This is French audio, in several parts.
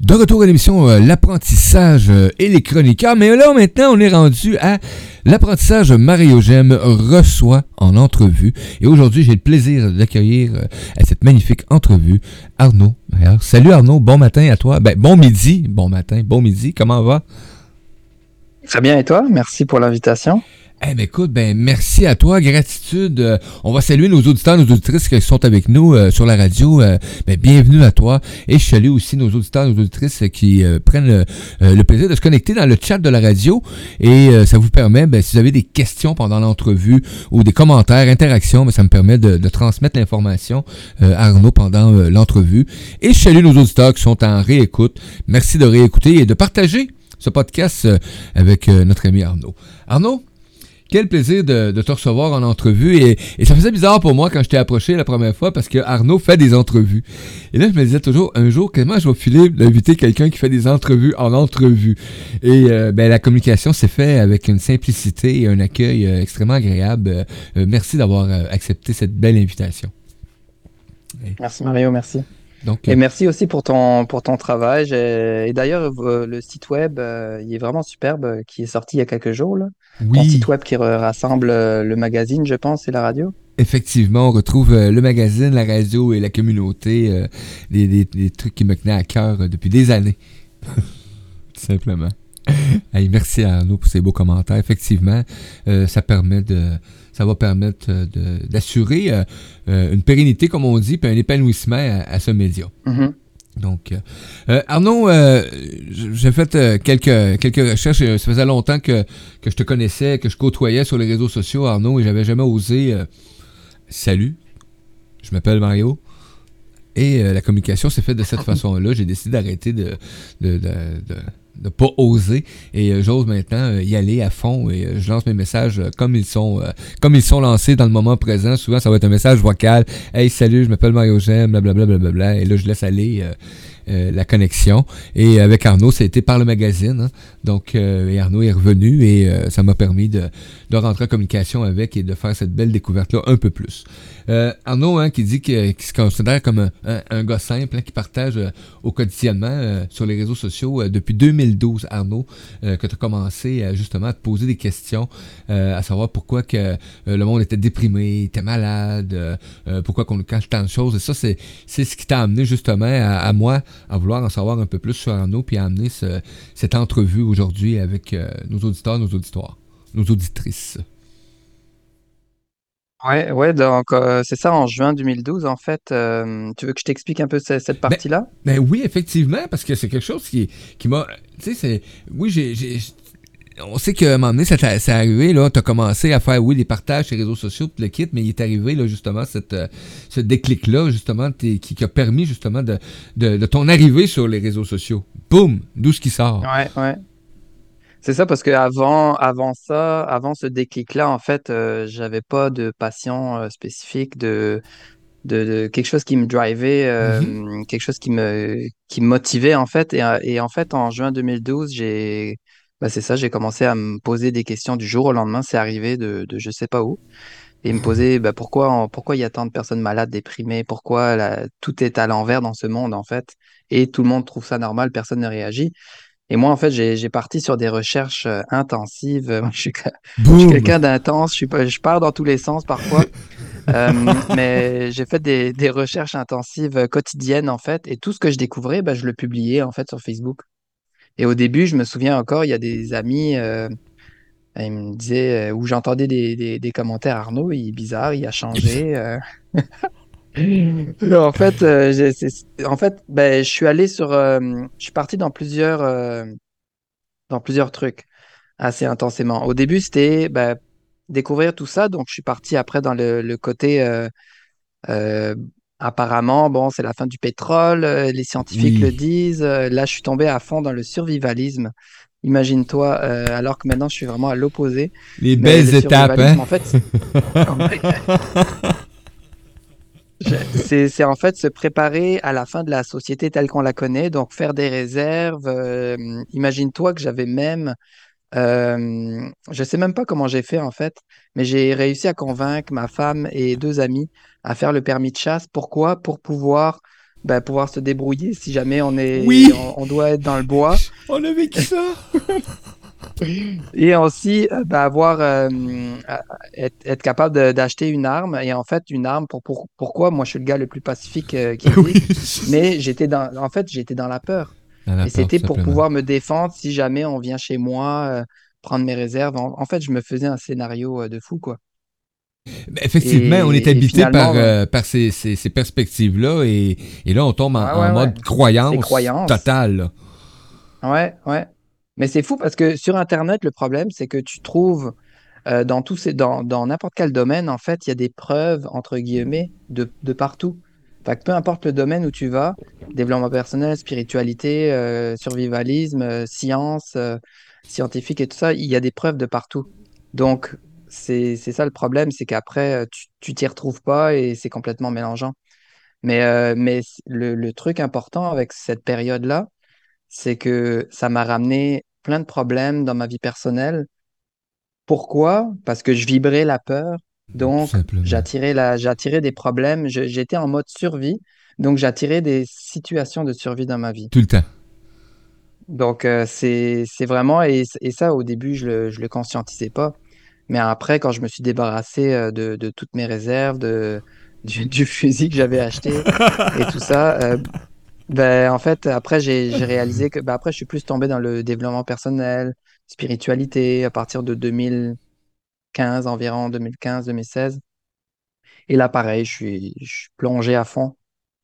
De retour à l'émission euh, L'apprentissage euh, et les chroniqueurs. Mais là, maintenant, on est rendu à l'apprentissage Mario Gem reçoit en entrevue. Et aujourd'hui, j'ai le plaisir d'accueillir euh, à cette magnifique entrevue Arnaud Salut Arnaud, bon matin à toi. Ben, bon midi, bon matin, bon midi. Comment va? Très bien, et toi? Merci pour l'invitation. Eh ben écoute, ben merci à toi, gratitude. Euh, on va saluer nos auditeurs, nos auditrices qui sont avec nous euh, sur la radio. Euh, ben, bienvenue à toi. Et je salue aussi nos auditeurs, nos auditrices qui prennent le plaisir de se connecter dans le chat de la radio. Et ça vous permet, ben, si vous avez des questions pendant l'entrevue ou des commentaires, interactions, ben, ça me permet de, de transmettre l'information à Arnaud pendant l'entrevue. Et je salue nos auditeurs qui sont en réécoute. Merci de réécouter et de partager ce podcast avec notre ami Arnaud. Arnaud? Quel plaisir de, te recevoir en entrevue. Et, ça faisait bizarre pour moi quand je t'ai approché la première fois parce que Arnaud fait des entrevues. Et là, je me disais toujours, un jour, comment je vais filer d'inviter quelqu'un qui fait des entrevues en entrevue? Et euh, ben, la communication s'est faite avec une simplicité et un accueil euh, extrêmement agréable. Euh, merci d'avoir accepté cette belle invitation. Merci Mario, merci et merci aussi pour ton, pour ton travail. Et d'ailleurs, le site web, il est vraiment superbe, qui est sorti il y a quelques jours. Là. Oui. Ton site web qui rassemble euh, le magazine, je pense, et la radio. Effectivement, on retrouve le magazine, la radio et la communauté, des, trucs qui me tenaient à cœur depuis des années. Tout simplement. merci à Arnaud pour ces beaux commentaires. Effectivement, ça permet de ça va permettre euh, d'assurer euh, euh, une pérennité, comme on dit, puis un épanouissement à, ce média. Mm-hmm. Donc, Arnaud, j'ai fait quelques, quelques recherches. Ça faisait longtemps que, que, je te connaissais, que je côtoyais sur les réseaux sociaux, Arnaud, et j'avais jamais osé. salut, je m'appelle Mario. Et la communication s'est faite de cette façon-là. J'ai décidé d'arrêter de, de, de pas oser. Et euh, j'ose maintenant euh, y aller à fond et euh, je lance mes messages comme ils sont comme ils sont lancés dans le moment présent. Souvent ça va être un message vocal. Hey salut je m'appelle Mario Gem blablabla bla, bla, bla, et là je laisse aller la connexion. Et avec Arnaud c'était par le magazine hein. donc Arnaud est revenu et ça m'a permis de, de rentrer en communication avec et de faire cette belle découverte là un peu plus euh, Arnaud, hein, qui dit qu'il se considère comme un, gars simple, hein, qui partage euh, au quotidiennement euh, sur les réseaux sociaux depuis 2012, Arnaud, que tu as commencé justement à te poser des questions, à savoir pourquoi que le monde était déprimé, était malade, pourquoi qu'on nous cache tant de choses. Et ça, c'est, ce qui t'a amené justement à, moi à vouloir en savoir un peu plus sur Arnaud, puis à amener cette entrevue aujourd'hui avec nos auditeurs, nos auditoires, nos auditrices. Ouais, ouais, donc euh, c'est ça, en juin 2012, en fait. Euh, tu veux que je t'explique un peu cette, ben, partie-là? Ben, oui, effectivement, parce que c'est quelque chose qui, qui m'a. Tu sais, c'est. Oui, j'ai. On sait qu'à un moment donné, c'est arrivé, là, tu as commencé à faire, oui, des partages sur les réseaux sociaux, tout le kit, mais il est arrivé, là, justement, cette, euh, ce déclic-là, justement, qui, qui a permis, justement, de, de, de ton arrivée sur les réseaux sociaux. Boum! D'où ce qui sort. Ouais, ouais. C'est ça, parce que avant, avant ça, avant ce déclic-là, en fait, euh, j'avais pas de passion euh, spécifique, de, de, quelque chose qui me drivait, euh, mm-hmm. quelque chose qui me, qui me motivait, en fait. Et, en fait, en juin 2012, j'ai, bah, c'est ça, j'ai commencé à me poser des questions du jour au lendemain. C'est arrivé de, de je sais pas où. Et me poser bah, pourquoi, pourquoi il y a tant de personnes malades, déprimées, pourquoi tout est à l'envers dans ce monde, en fait? Et tout le monde trouve ça normal, personne ne réagit. Et moi, en fait, j'ai parti sur des recherches euh, intensives. je suis, quelqu'un d'intense, je, je pars dans tous les sens parfois. Euh, mais j'ai fait des, des, recherches intensives euh, quotidiennes, en fait. Et tout ce que je découvrais, bah, je le publiais, en fait, sur Facebook. Et au début, je me souviens encore, il y a des amis, euh, ils me disaient, où j'entendais des, des, des, commentaires, Arnaud, il est bizarre, il a changé. en fait, euh, en fait, ben, je suis allé sur, euh, je suis parti dans plusieurs, euh, dans plusieurs trucs assez intensément. Au début, c'était ben, découvrir tout ça, donc je suis parti après dans le, côté. apparemment, bon, c'est la fin du pétrole, les scientifiques le disent. là, je suis tombé à fond dans le survivalisme. Imagine-toi, alors que maintenant, je suis vraiment à l'opposé. Les belles étapes, hein? En fait, C'est en fait se préparer à la fin de la société telle qu'on la connaît, donc faire des réserves. Euh, imagine-toi que j'avais même Euh, je sais même pas comment j'ai fait en fait, mais j'ai réussi à convaincre ma femme et deux amis à faire le permis de chasse. Pourquoi? Pour pouvoir, ben, pouvoir se débrouiller si jamais on est, Oui, on, on doit être dans le bois. on a vécu ça. Et aussi, euh, ben, avoir, euh, à- être, être capable d'acheter une arme. Et en fait, une arme, pour, pour- pourquoi? Moi, je suis le gars le plus pacifique euh, qui oui. Mais j'étais dans, en fait, j'étais dans la peur. Dans la Et c'était pour pouvoir me défendre si jamais on vient chez moi, euh, prendre mes réserves. En, en fait, je me faisais un scénario euh, de fou, quoi. Ben, effectivement, on est habité par, euh, par ces, ces, ces perspectives-là et, et là, on tombe en, ouais, ouais, mode croyance totale. là. Ouais, ouais. Mais c'est fou parce que sur Internet, le problème, c'est que tu trouves euh, dans tous ces, dans, n'importe quel domaine, en fait, il y a des preuves, entre guillemets, de, de partout. Fait que peu importe le domaine où tu vas, développement personnel, spiritualité, euh, survivalisme, euh, science, scientifique et tout ça, il y a des preuves de partout. Donc, c'est, ça le problème, c'est qu'après, tu, t'y retrouves pas et c'est complètement mélangeant. Mais, mais le, le truc important avec cette période-là, c'est que ça m'a ramené plein de problèmes dans ma vie personnelle pourquoi? Parce que je vibrais la peur, donc j'attirais la, j'attirais des problèmes, j'étais en mode survie, donc j'attirais des situations de survie dans ma vie. Tout le temps. Donc euh, c'est, c'est vraiment, et, et ça au début je le, je le conscientisais pas, mais après quand je me suis débarrassé euh, de, de toutes mes réserves, de, du, du fusil que j'avais acheté et tout ça, euh, ben en fait après j'ai, réalisé que, ben, après je suis plus tombé dans le développement personnel, spiritualité à partir de 2000 15 environ, 2015-2016. Et là, pareil, je suis, je suis plongé à fond,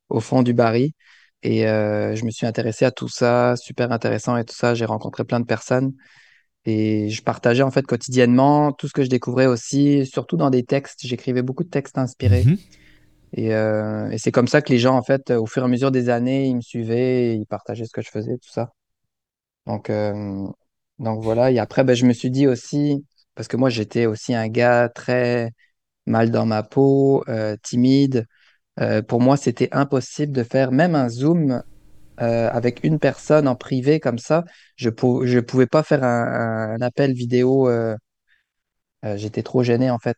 au fond du baril. Et euh, je me suis intéressé à tout ça, super intéressant et tout ça. J'ai rencontré plein de personnes et je partageais en fait quotidiennement tout ce que je découvrais aussi, surtout dans des textes. J'écrivais beaucoup de textes inspirés. Mhm. Et, euh, et c'est comme ça que les gens, en fait, au fur et à mesure des années, ils me suivaient, ils partageaient ce que je faisais, tout ça. Donc, euh, donc voilà. Et après, ben, je me suis dit aussi, parce que moi, j'étais aussi un gars très mal dans ma peau, euh, timide. Euh, pour moi, c'était impossible de faire même un Zoom euh, avec une personne en privé comme ça. Je pou- je pouvais pas faire un, un appel vidéo. euh, j'étais trop gêné en fait.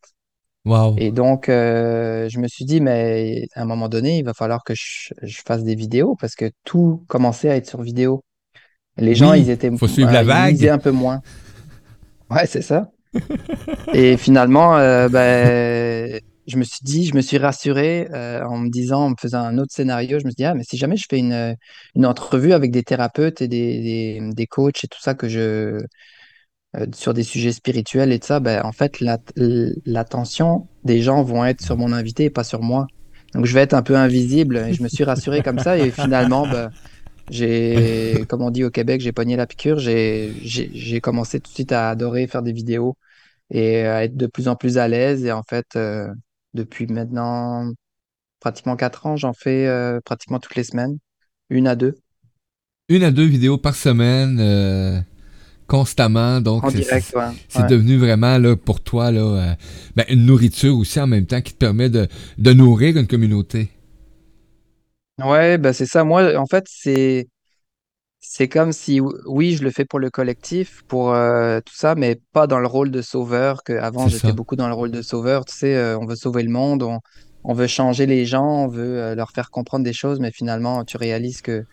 Wow. Et donc, euh, je me suis dit, mais à un moment donné, il va falloir que je, je fasse des vidéos parce que tout commençait à être sur vidéo. Les gens, ils étaient, faut suivre la euh, ils vague. un peu moins. Ouais, c'est ça. Et finalement, euh, ben, je me suis dit, je me suis rassuré euh, en me disant, en me faisant un autre scénario, je me suis dit, ah, mais si jamais je fais une, une entrevue avec des thérapeutes et des, des, des coachs et tout ça, que je, euh, sur des sujets spirituels et tout ça, ben, en fait, la- l'attention des gens vont être sur mon invité et pas sur moi. Donc, je vais être un peu invisible et je me suis rassuré comme ça. Et finalement, ben, j'ai, comme on dit au Québec, j'ai pogné la piqûre. J'ai, commencé tout de suite à adorer faire des vidéos et à être de plus en plus à l'aise. Et en fait, euh, depuis maintenant pratiquement quatre ans, j'en fais euh, pratiquement toutes les semaines, une à deux, Une à deux vidéos par semaine, euh, constamment. Donc, en c'est Ouais. Ouais. devenu vraiment là, pour toi là, euh, ben, une nourriture aussi en même temps qui te permet de, de nourrir une communauté. Ouais, bah c'est ça. Moi, en fait, c'est c'est comme si, oui, je le fais pour le collectif, pour euh, tout ça, mais pas dans le rôle de sauveur, que avant j'étais beaucoup dans le rôle de sauveur. Tu sais, euh, on veut sauver le monde, on, on veut changer les gens, on veut leur faire comprendre des choses, mais finalement, tu réalises que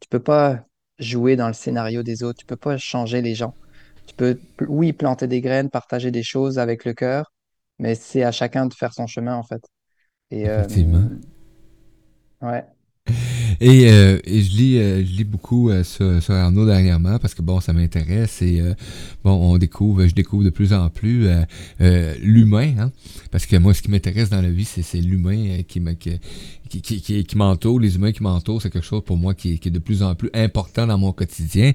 tu peux pas jouer dans le scénario des autres, tu peux pas changer les gens. Tu peux, oui, planter des graines, partager des choses avec le cœur, mais c'est à chacun de faire son chemin, en fait. Et euh, Effectivement. ouais, Et, euh, et je lis, euh, je lis beaucoup euh, sur, sur Arnaud dernièrement parce que bon, ça m'intéresse et euh, bon, on découvre, je découvre de plus en plus euh, euh, l'humain, hein, parce que moi, ce qui m'intéresse dans la vie, c'est, c'est l'humain qui, me- qui, qui, qui, qui, qui m'entoure, les humains qui m'entourent, c'est quelque chose pour moi qui, est- qui est de plus en plus important dans mon quotidien.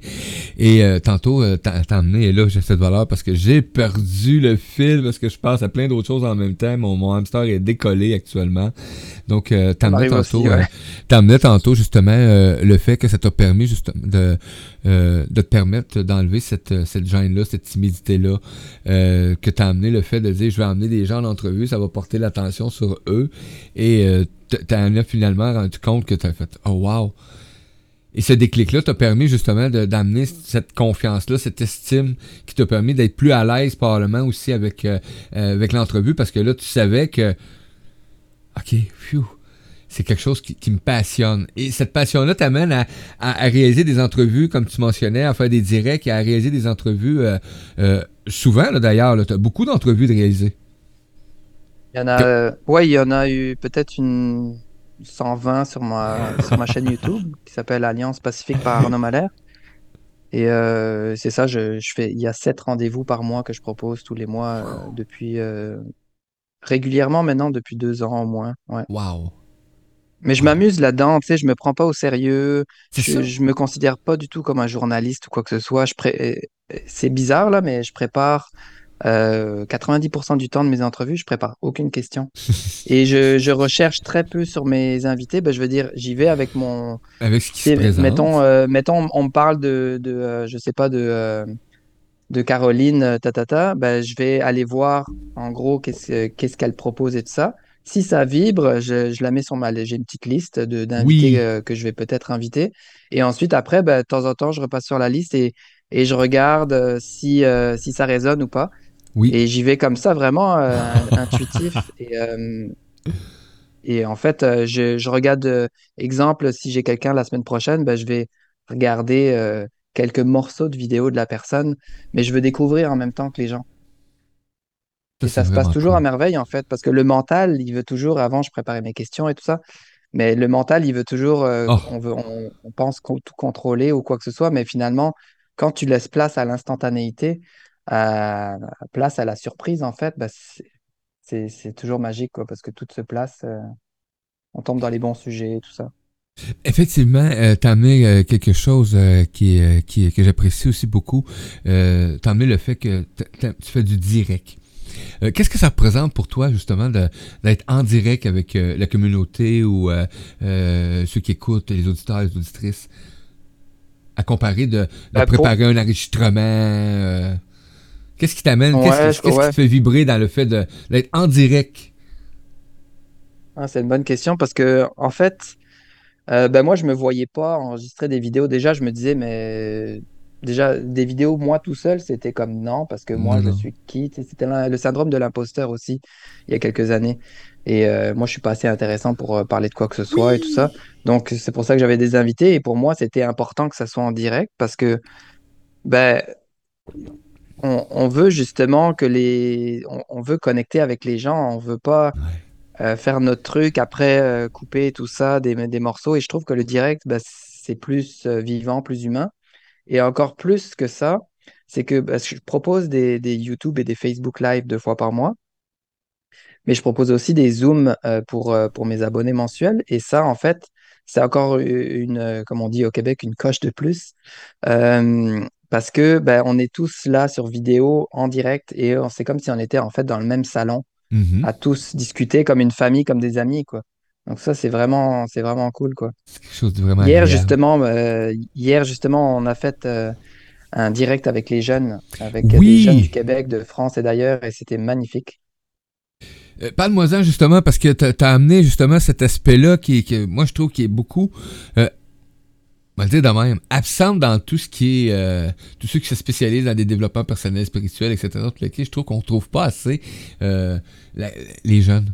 Et euh, tantôt, euh, emmené, et là, j'ai fait de valeur parce que j'ai perdu le fil parce que je pense à plein d'autres choses en même temps. Mon, mon hamster est décollé actuellement. Donc, euh, m'arrive tantôt, ouais. t'emmenais justement euh, le fait que ça t'a permis justement de, euh, te permettre d'enlever cette, cette gêne-là, cette timidité-là, euh, que t'as amené le fait de dire je vais emmener des gens en entrevue, ça va porter l'attention sur eux, et euh, t- t'en as finalement rendu compte que t'as fait oh wow. Et ce déclic-là t'a permis justement d'amener cette confiance-là, cette estime qui t'a permis d'être plus à l'aise probablement aussi avec, euh, euh, avec l'entrevue parce que là, tu savais que, OK, phew, c'est quelque chose qui, me passionne. Et cette passion-là t'amène à, à, réaliser des entrevues, comme tu mentionnais, à faire des directs et à réaliser des entrevues euh, souvent, d'ailleurs. Tu as beaucoup d'entrevues de réaliser. Il y en a, ouais, il y en a eu peut-être une 120 sur ma, sur ma chaîne YouTube qui s'appelle Alliance Pacifique par Arnaud Malher. Et euh, c'est ça, je, je, fais, il y a sept rendez-vous par mois que je propose tous les mois euh, depuis euh, régulièrement maintenant depuis deux ans au moins. Ouais. Wow. Mais je m'amuse là-dedans, tu sais, je me prends pas au sérieux. Je, je me considère pas du tout comme un journaliste ou quoi que ce soit. Je pré... C'est bizarre là, mais je prépare 90% euh, du temps de mes entrevues, je prépare aucune question. et je, je, recherche très peu sur mes invités. Ben, je veux dire, j'y vais avec mon. Avec ce qui se présente. Mettons, euh, mettons, on me parle de, de euh, je sais pas, de, de Caroline, tatata. Ben, je vais aller voir, en gros, qu'est-ce qu'est-ce qu'elle propose et tout ça. Si ça vibre, je, je la mets sur ma. J'ai une petite liste d'invités que je vais peut-être inviter. Et ensuite, après, ben, de temps en temps, je repasse sur la liste et, et je regarde si, si ça résonne ou pas. Et j'y vais comme ça, vraiment euh, intuitif. Et, euh, et, en fait, euh, je, je, regarde, exemple, si j'ai quelqu'un la semaine prochaine, ben, je vais regarder quelques morceaux de vidéo de la personne, mais je veux découvrir en même temps que les gens. Et ça se passe toujours à merveille, en fait, parce que le mental, il veut toujours, avant, je préparais mes questions et tout ça, mais le mental, il veut toujours, oh. on, veut, on, on pense tout contrôler ou quoi que ce soit, mais finalement, quand tu laisses place à l'instantanéité, place à la surprise, en fait, bah, c'est toujours magique, quoi, parce que tout se place, euh, on tombe dans les bons sujets, tout ça. Effectivement, euh, t'as amené euh, quelque chose qui, qui, que j'apprécie aussi beaucoup. t'as amené le fait que tu fais du direct. Qu'est-ce que ça représente pour toi, justement, d'être en direct avec la communauté ou ceux qui écoutent, les auditeurs et les auditrices, à comparer de, de bah, préparer un enregistrement Qu'est-ce qui t'amène? Qu'est-ce qui te fait vibrer dans le fait d'être en direct? Ah, c'est une bonne question parce que, en fait, euh, ben moi, je me voyais pas enregistrer des vidéos. Déjà, je me disais, mais déjà, des vidéos, moi tout seul, c'était comme non, parce que moi, je suis qui? C'était le syndrome de l'imposteur aussi, il y a quelques années. Et euh, moi, je suis pas assez intéressant pour euh, parler de quoi que ce soit et tout ça. Donc, c'est pour ça que j'avais des invités. Et pour moi, c'était important que ça soit en direct parce que, ben, on, veut justement que les. On, veut connecter avec les gens, on veut pas euh, faire notre truc, après euh, couper tout ça, des, des, morceaux. Et je trouve que le direct, bah, c'est plus euh, vivant, plus humain. Et encore plus que ça, c'est que bah, je propose des, des, YouTube et des Facebook Live deux fois par mois. Mais je propose aussi des Zooms pour, pour mes abonnés mensuels. Et ça, en fait, c'est encore une, comme on dit au Québec, une coche de plus parce que ben, on est tous là sur vidéo en direct et c'est comme si on était en fait dans le même salon mm-hmm. à tous discuter comme une famille, comme des amis quoi. Donc ça c'est vraiment c'est vraiment cool quoi. hier justement euh, hier justement on a fait euh, un direct avec les jeunes avec des jeunes du Québec, de France et d'ailleurs et c'était magnifique. Euh, Parle-moi-en justement parce que tu as, amené justement cet aspect-là qui, qui, moi je trouve qui est beaucoup on va le dire de même, absente dans tout ce qui est, euh, tous ceux qui se spécialisent dans des développements personnels, spirituels, etc. je trouve qu'on ne trouve pas assez euh, les jeunes.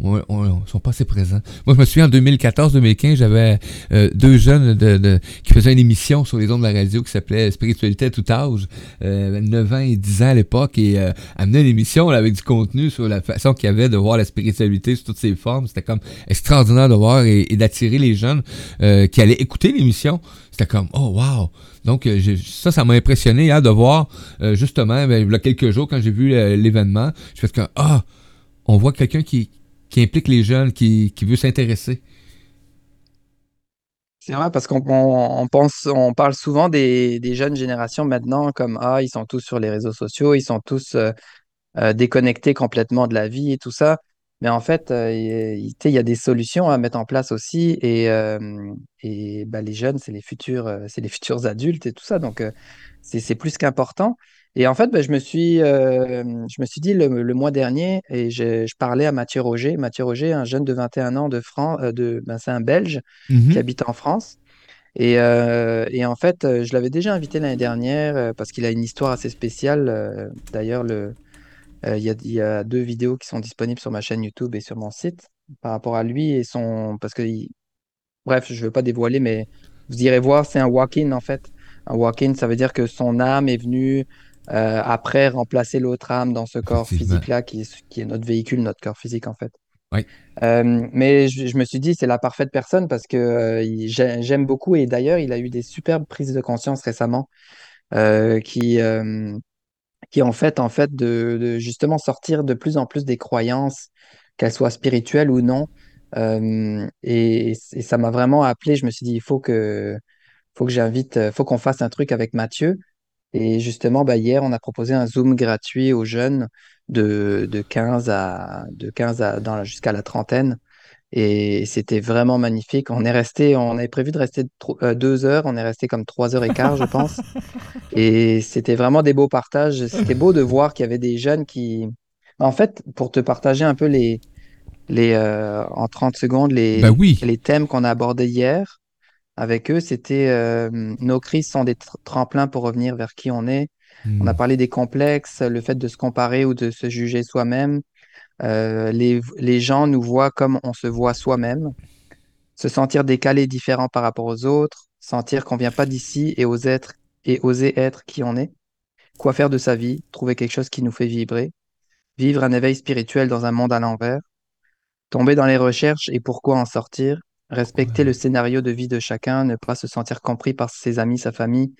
Ouais, ils sont pas assez présents. Moi, je me souviens en 2014-2015, j'avais euh, deux jeunes qui faisaient une émission sur les ondes de la radio qui s'appelait Spiritualité à tout âge, euh, 9 ans et 10 ans à l'époque, et euh, amenaient une émission avec du contenu sur la façon qu'il y avait de voir la spiritualité sous toutes ses formes. C'était comme extraordinaire de voir et, d'attirer les jeunes euh, qui allaient écouter l'émission. C'était comme, oh wow! Donc, euh, ça, ça m'a impressionné hein, de voir, justement, ben, il y a quelques jours, quand j'ai vu l'événement, je fais comme, ah! on voit quelqu'un qui, qui implique les jeunes, qui, qui veut s'intéresser. C'est vrai parce qu'on pense, on parle souvent des, jeunes générations maintenant comme ah ils sont tous sur les réseaux sociaux, ils sont tous euh, euh, déconnectés complètement de la vie et tout ça. Mais en fait, euh, il y a des solutions à mettre en place aussi et, et bah, les jeunes c'est les futurs, c'est les futurs adultes et tout ça. Donc c'est plus qu'important. Et en fait, ben, je, me suis, euh, je me suis dit le, mois dernier, et je, parlais à Mathieu Roger. Mathieu Roger, un jeune de 21 ans de France, euh, de, ben, c'est un Belge qui mhm. habite en France. Et, euh, et en fait, je l'avais déjà invité l'année dernière parce qu'il a une histoire assez spéciale. D'ailleurs, le, il y y a deux vidéos qui sont disponibles sur ma chaîne YouTube et sur mon site par rapport à lui et son... Parce que, il- bref, je ne veux pas dévoiler, mais vous irez voir, c'est un walk-in en fait. Un walk-in, ça veut dire que son âme est venue euh, après remplacer l'autre âme dans ce corps physique-là qui est, qui est notre véhicule, notre corps physique en fait. Oui. Euh, mais je, je me suis dit, c'est la parfaite personne parce que euh, j'aime beaucoup et d'ailleurs, il a eu des superbes prises de conscience récemment euh, qui, euh, qui en fait, en fait de, de justement sortir de plus en plus des croyances, qu'elles soient spirituelles ou non. Euh, et, et ça m'a vraiment appelé. Je me suis dit, il faut que, faut que j'invite, faut qu'on fasse un truc avec Mathieu. Et justement, bah, hier, on a proposé un Zoom gratuit aux jeunes de, de 15 à, de 15 à, dans la- jusqu'à la trentaine. Et c'était vraiment magnifique. On est resté, on avait prévu de rester tro- euh, deux heures, on est resté comme trois heures et quart, je pense. Et c'était vraiment des beaux partages. C'était beau de voir qu'il y avait des jeunes qui... En fait, pour te partager un peu les, les, euh, en 30 secondes, les, oui. les thèmes qu'on a abordés hier avec eux, c'était euh, nos crises sont des tr- tremplins pour revenir vers qui on est. On a Hmm. parlé des complexes, le fait de se comparer ou de se juger soi-même. Euh, les, les gens nous voient comme on se voit soi-même. Se sentir décalé, différent par rapport aux autres. Sentir qu'on vient pas d'ici et et oser être qui on est. Quoi faire de sa vie? Trouver quelque chose qui nous fait vibrer. Vivre un éveil spirituel dans un monde à l'envers. Tomber dans les recherches et pourquoi en sortir. Respecter le scénario de vie de chacun, ne pas se sentir compris par ses amis, sa famille,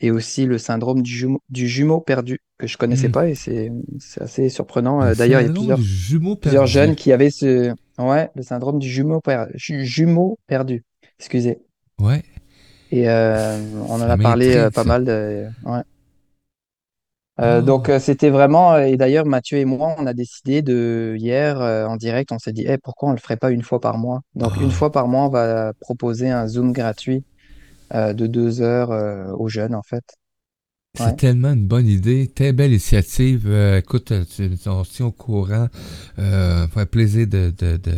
et aussi le syndrome du jumeau, du jumeau perdu, que je connaissais Hmm. pas et c'est c'est assez surprenant. Euh, D'ailleurs, il y a plusieurs, jumeau plusieurs jeunes qui avaient ce... Ouais, le syndrome du jumeau, per- ju- jumeau perdu. Excusez. Ouais, Et euh, on en a parlé euh, pas ça. mal de... ouais. Euh, donc Ah, euh, c'était vraiment, euh, et d'ailleurs Mathieu et moi, on a décidé de hier euh, en direct, on s'est dit, Eh, pourquoi on le ferait pas une fois par mois? Donc une ah, fois par mois, on va proposer un Zoom gratuit de deux heures aux jeunes en fait. c'est Ouais. tellement une bonne idée, très belle initiative. Écoute, on se tient au courant. Euh, faire plaisir de, de, de,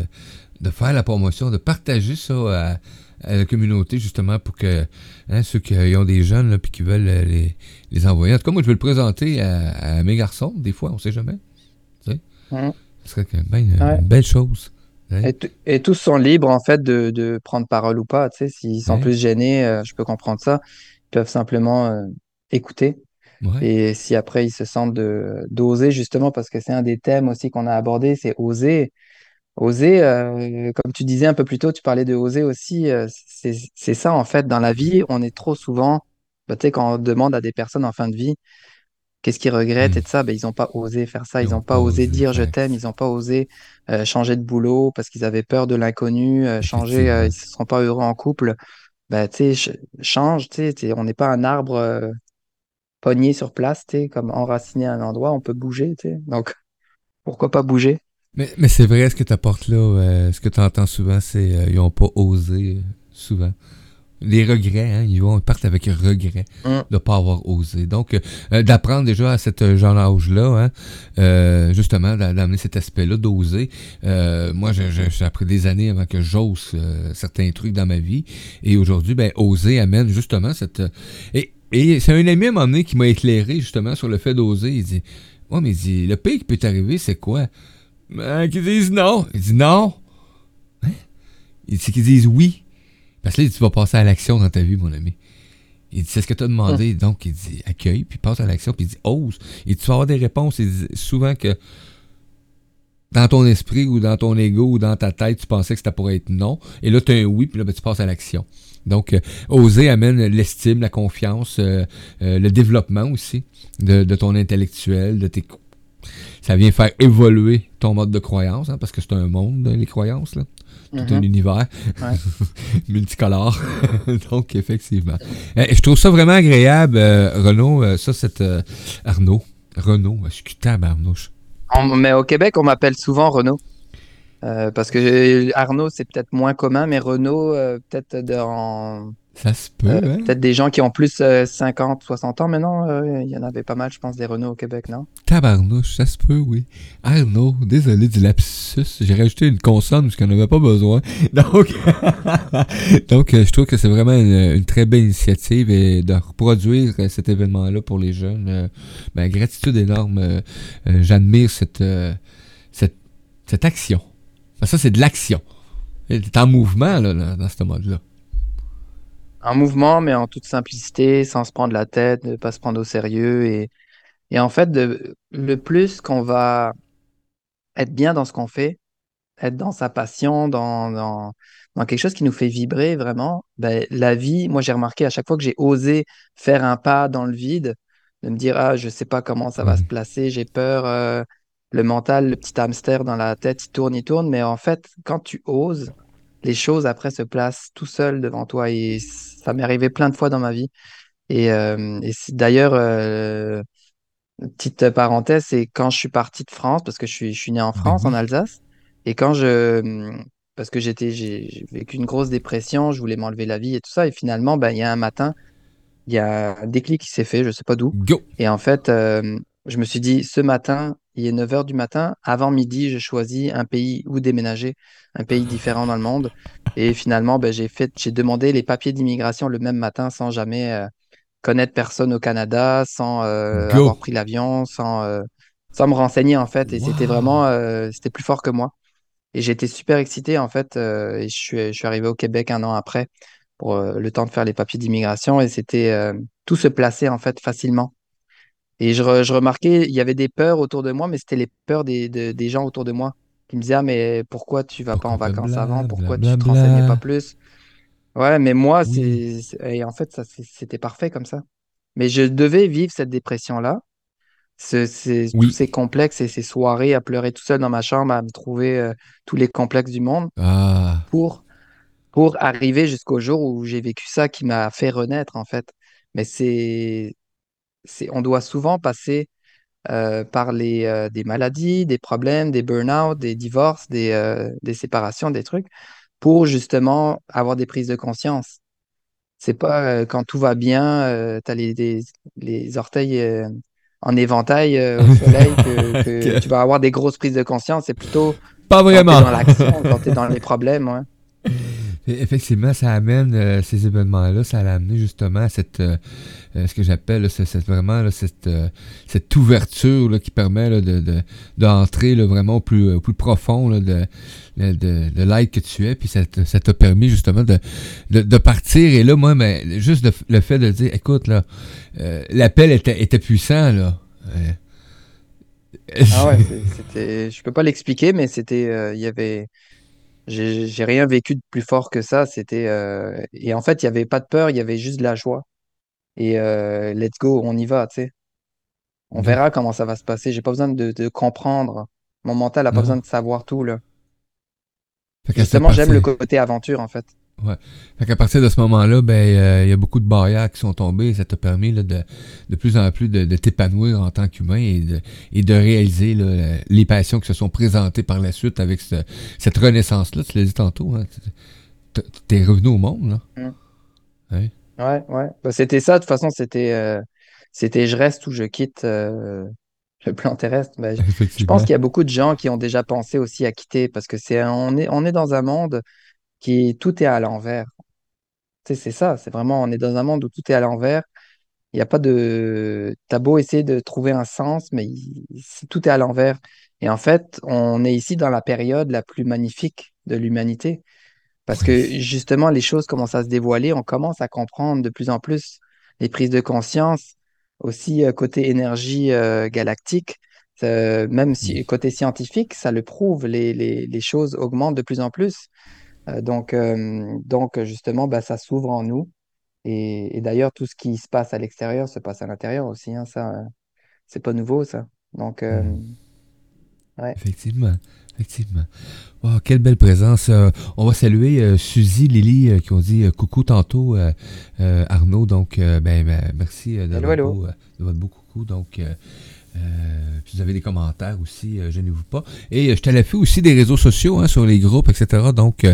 de faire la promotion, de partager ça à, à la communauté, justement, pour que hein, ceux qui ont des jeunes là, puis qui veulent euh, les, les envoyer. En tout cas, moi, je vais le présenter à, à mes garçons, des fois, on sait jamais. Tu sais, Mhm. ce serait quand même une, Ouais. une belle chose. hein. Et, tous sont libres en fait de, de prendre parole ou pas. Tu sais, s'ils sont Hein? plus gênés, euh, je peux comprendre ça. Ils peuvent simplement euh, écouter. Ouais. Et si après ils se sentent d'oser justement, parce que c'est un des thèmes aussi qu'on a abordé, c'est oser. Oser, euh, comme tu disais un peu plus tôt, tu parlais de oser aussi. euh, c'est c'est ça en fait dans la vie. On est trop souvent, bah, tu sais, quand on demande à des personnes en fin de vie, qu'est-ce qu'ils regrettent et de ça, ben, ils n'ont pas osé faire ça. Ils n'ont pas osé dire je t'aime. Ils n'ont pas osé euh, changer de boulot parce qu'ils avaient peur de l'inconnu. euh, changer, euh, ils ne se seront pas heureux en couple. Ben, tu sais, ch- change. Tu sais, t'es- on n'est pas un arbre euh, pogné sur place, tu sais, comme enraciné à un endroit. On peut bouger. Tu sais. Donc, pourquoi pas bouger? Mais, mais c'est vrai ce que tu apportes là, euh, ce que tu entends souvent, c'est euh, ils n'ont pas osé souvent. Les regrets, hein, ils vont ils partent avec regret Hum, de ne pas avoir osé. Donc, euh, euh, d'apprendre déjà à cet euh, jeune âge-là, hein, justement, d'a- d'amener cet aspect-là, d'oser. Moi, j'ai appris des années avant que j'ose certains trucs dans ma vie. Et aujourd'hui, ben, oser amène justement cette... et et c'est un ami à un moment donné qui m'a éclairé justement sur le fait d'oser. Il dit, ouais, mais il dit, le pire qui peut t'arriver, c'est quoi? Ben, qu'ils disent non. Il dit non? Hein? Il dit qu'ils disent oui. Parce que là, il dit, tu vas passer à l'action dans ta vie, mon ami. Il dit, c'est ce que tu as demandé. Donc, il dit, accueille, puis passe à l'action, puis il dit, ose. Et tu vas avoir des réponses. Il dit, souvent que dans ton esprit ou dans ton ego ou dans ta tête, tu pensais que ça pourrait être non. Et là, tu as un oui, puis là, ben, tu passes à l'action. Donc, euh, oser amène l'estime, la confiance, euh, euh, le développement aussi de, de ton intellectuel, de tes... Ça vient faire évoluer ton mode de croyance, hein, parce que c'est un monde, hein, les croyances, là. Tout un mhm, univers ouais. multicolore. Donc, effectivement. Euh, je trouve ça vraiment agréable, euh, Renaud. euh, ça, c'est euh, Arnaud. Renaud, je suis cutable, Arnaud. On- mais au Québec, on m'appelle souvent Renaud. Euh, parce que Arnaud, c'est peut-être moins commun, mais Renaud, peut-être dans, Ça se peut, Euh, peut-être des gens qui ont plus euh, 50, 60 ans maintenant. euh, il y en avait pas mal, je pense, des Renault au Québec, non? Tabarnouche, ça se peut, oui. Arnaud, désolé du lapsus. J'ai rajouté une consonne parce qu'on n'avait pas besoin. Donc, donc euh, je trouve que c'est vraiment une, une très belle initiative et de reproduire euh, cet événement-là pour les jeunes. euh, ben, gratitude énorme. euh, euh, J'admire cette, euh, cette, cette action. Enfin, ça, c'est de l'action. T'es en mouvement, là, là, dans ce mode-là. En mouvement, mais en toute simplicité, sans se prendre la tête, ne pas se prendre au sérieux. Et, et en fait, de, le plus qu'on va être bien dans ce qu'on fait, être dans sa passion, dans, dans, dans quelque chose qui nous fait vibrer vraiment, ben, la vie, moi j'ai remarqué à chaque fois que j'ai osé faire un pas dans le vide, de me dire, ah, je sais pas comment ça va se Mhm. placer, j'ai peur, euh, le mental, le petit hamster dans la tête, il tourne, il tourne, mais en fait, quand tu oses, les choses après se placent tout seul devant toi et ça m'est arrivé plein de fois dans ma vie. Et, euh, et d'ailleurs, euh, Petite parenthèse, c'est quand je suis parti de France, parce que je suis, je suis né en France, en oui. Alsace, et quand je, parce que j'étais, j'ai vécu une grosse dépression, je voulais m'enlever la vie et tout ça, et finalement, ben, il y a un matin, il y a un déclic qui s'est fait, je sais pas d'où, et en fait, euh, je me suis dit, ce matin, il est 9 heures du matin, avant midi, je choisis un pays où déménager, un pays différent dans le monde, et finalement, ben, j'ai fait, j'ai demandé les papiers d'immigration le même matin sans jamais, euh, connaître personne au Canada, sans euh, avoir pris l'avion, sans, euh, sans me renseigner en fait. Et c'était vraiment, c'était plus fort que moi. Et j'étais super excité en fait. et je suis, je suis arrivé au Québec un an après pour le temps de faire les papiers d'immigration. Et c'était tout se plaçait en fait facilement. Et je, re- je remarquais, il y avait des peurs autour de moi, mais c'était les peurs des, de- des gens autour de moi qui me disaient, ah, mais pourquoi tu vas pas en vacances avant? Pourquoi tu te renseignais pas plus? Ouais, mais moi, Oui. c'est, et en fait, ça, c'était parfait comme ça. Mais je devais vivre cette dépression-là, ce- ces- tous Oui. ces complexes et ces soirées à pleurer tout seul dans ma chambre, à me trouver euh, tous les complexes du monde Ah. pour, pour arriver jusqu'au jour où j'ai vécu ça qui m'a fait renaître, en fait. Mais c'est, c'est, on doit souvent passer euh, par les, euh, des maladies, des problèmes, des burn-out, des divorces, des, euh, des séparations, des trucs, pour justement avoir des prises de conscience. C'est pas quand tout va bien, euh, t'as les, les, les orteils en éventail au soleil que, tu vas avoir des grosses prises de conscience. C'est plutôt Pas quand tu es vraiment. dans l'action, quand tu es dans les problèmes. Ouais. Effectivement, ça amène euh, ces événements-là, ça l'a amené justement à cette, euh, euh, ce que j'appelle là, c'est- c'est vraiment là, cette, euh, cette ouverture là, qui permet là, de, de, d'entrer là, vraiment au plus, au plus profond là, de, de, de, de l'être que tu es. Puis ça, ça t'a permis justement de, de, de partir. Et là, moi, mais, juste de- le fait de dire, écoute, là, euh, l'appel était, était puissant. Là. Ah ouais, c'était, je peux pas l'expliquer, mais c'était, euh, il y avait, j'ai j'ai rien vécu de plus fort que ça. C'était, euh, et en fait, il y avait pas de peur, il y avait juste de la joie. Et euh, let's go, on y va, tu sais. On oui. verra comment ça va se passer. J'ai pas besoin de, de comprendre. Mon mental a pas besoin Non. de savoir tout, là. Fait Justement, j'aime le côté aventure, en fait. Ouais. Fait qu'à partir de ce moment-là, ben, euh, il y a beaucoup de barrières qui sont tombées. Ça t'a permis là, de, de plus en plus de, de t'épanouir en tant qu'humain et de, et de réaliser là, les passions qui se sont présentées par la suite avec ce- cette renaissance-là. Tu l'as dit tantôt. Hein, T'es- revenu au monde, là. Mm. Ouais. Ouais, ouais. Bah, c'était ça, de toute façon, c'était euh, c'était je reste ou je quitte euh, le plan terrestre. Bah, je je pense qu'il y a beaucoup de gens qui ont déjà pensé aussi à quitter parce que c'est on est on est dans un monde qui tout est à l'envers. Tu sais, c'est ça, c'est vraiment on est dans un monde où tout est à l'envers. Il n'y a pas de t'as beau essayer de trouver un sens, mais il- si tout est à l'envers. Et en fait, on est ici dans la période la plus magnifique de l'humanité. Parce que Oui. justement, les choses commencent à se dévoiler, on commence à comprendre de plus en plus les prises de conscience, aussi euh, côté énergie euh, galactique, euh, même si côté scientifique, ça le prouve, les, les, les choses augmentent de plus en plus. Euh, donc, euh, donc, justement, bah, ça s'ouvre en nous. Et, et d'ailleurs, tout ce qui se passe à l'extérieur se passe à l'intérieur aussi. Hein, ça, euh, c'est pas nouveau, ça. Donc, Mhm. ouais. Effectivement. Effectivement. Oh, quelle belle présence. Euh, on va saluer euh, Suzy, Lily euh, qui ont dit coucou tantôt, Arnaud. Donc, ben, ben, merci de, Hello, votre hello. beau, de votre beau coucou. Donc, euh, Euh, si vous avez des commentaires aussi, euh, gênez-vous pas. Et je t'ai fait aussi des réseaux sociaux hein, sur les groupes, etc. Donc,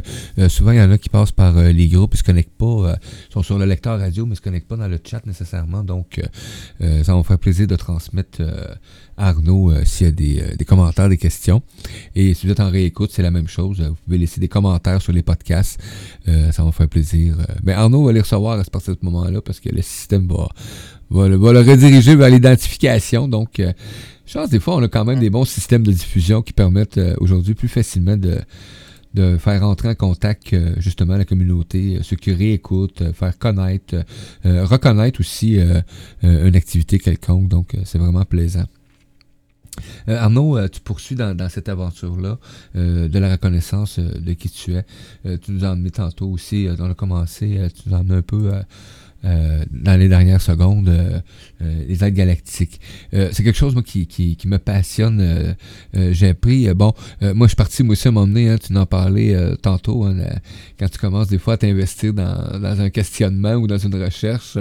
souvent, il y en a qui passent par les groupes, ils se connectent pas, sont sur le lecteur radio, mais se connectent pas dans le chat nécessairement. Donc, ça va me faire plaisir de transmettre à Arnaud s'il y a des, des, commentaires, des questions. Et si vous êtes en réécoute, c'est la même chose. Vous pouvez laisser des commentaires sur les podcasts. ça va me faire plaisir. Mais Arnaud va les recevoir à partir de ce moment-là parce que le système va va le, rediriger vers l'identification. Donc, euh, je pense des fois, on a quand même des bons systèmes de diffusion qui permettent euh, aujourd'hui plus facilement de, faire entrer en contact euh, justement la communauté, ceux qui réécoutent, faire connaître, reconnaître aussi une activité quelconque. Donc, c'est vraiment plaisant. Arnaud, tu poursuis dans, cette aventure-là de la reconnaissance de qui tu es. tu nous en mis tantôt aussi, on a commencé, tu nous en as un peu euh, dans les dernières secondes euh, euh, les aides galactiques. c'est quelque chose moi qui, qui, qui me passionne. j'ai appris, bon, moi je suis parti moi aussi à m'emmener, hein, tu en parlais tantôt, hein, quand tu commences des fois à t'investir dans, dans, un questionnement ou dans une recherche,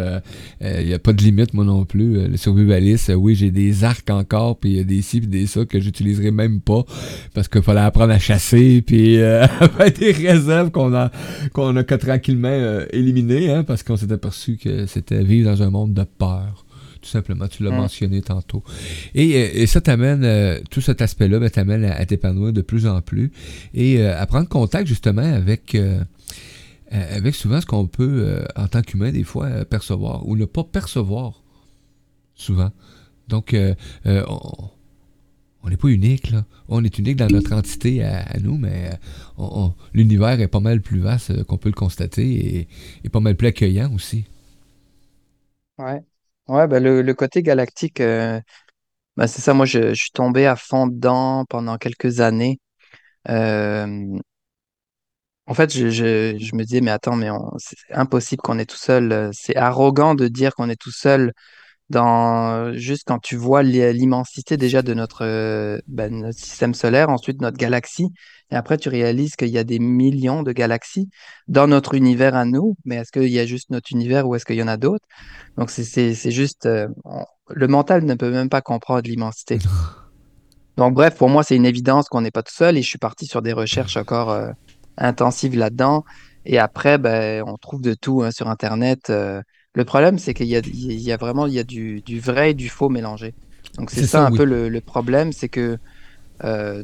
il n'y a pas de limite moi non plus. le survivaliste, oui j'ai des arcs encore, puis il y a des ci des ça que j'utiliserai même pas parce qu'il fallait apprendre à chasser, puis des réserves qu'on a qu'on a que tranquillement éliminées, hein, parce qu'on s'est aperçu que c'était vivre dans un monde de peur. Tout simplement, tu l'as mm. mentionné tantôt. Et, ça t'amène, euh, tout cet aspect-là ben, t'amène à, t'épanouir de plus en plus et euh, à prendre contact justement avec, euh, avec souvent ce qu'on peut, en tant qu'humain, des fois, percevoir ou ne pas percevoir souvent. Donc, on n'est pas unique, là. On est unique dans notre entité à, nous, mais l'univers est pas mal plus vaste qu'on peut le constater et, et, pas mal plus accueillant aussi. Ouais. Ouais, bah le, côté galactique, euh, bah c'est ça, moi je, je suis tombé à fond dedans pendant quelques années. En fait, je me disais, mais attends, mais c'est impossible qu'on est tout seul. euh, C'est arrogant de dire qu'on est tout seul dans juste quand tu vois l'immensité déjà de notre, euh, ben, notre système solaire, ensuite notre galaxie, et après tu réalises qu'il y a des millions de galaxies dans notre univers à nous, mais est-ce qu'il y a juste notre univers ou est-ce qu'il y en a d'autres? Donc c'est juste, euh, le mental ne peut même pas comprendre l'immensité. Donc bref, pour moi c'est une évidence qu'on n'est pas tout seul et je suis parti sur des recherches encore euh, intensives là-dedans. Et après, ben, on trouve de tout hein, sur Internet. euh, le problème, c'est qu'il y a, il y a vraiment il y a du, du vrai et du faux mélangé. Donc c'est ça ça, un oui. peu le, le problème, c'est que euh,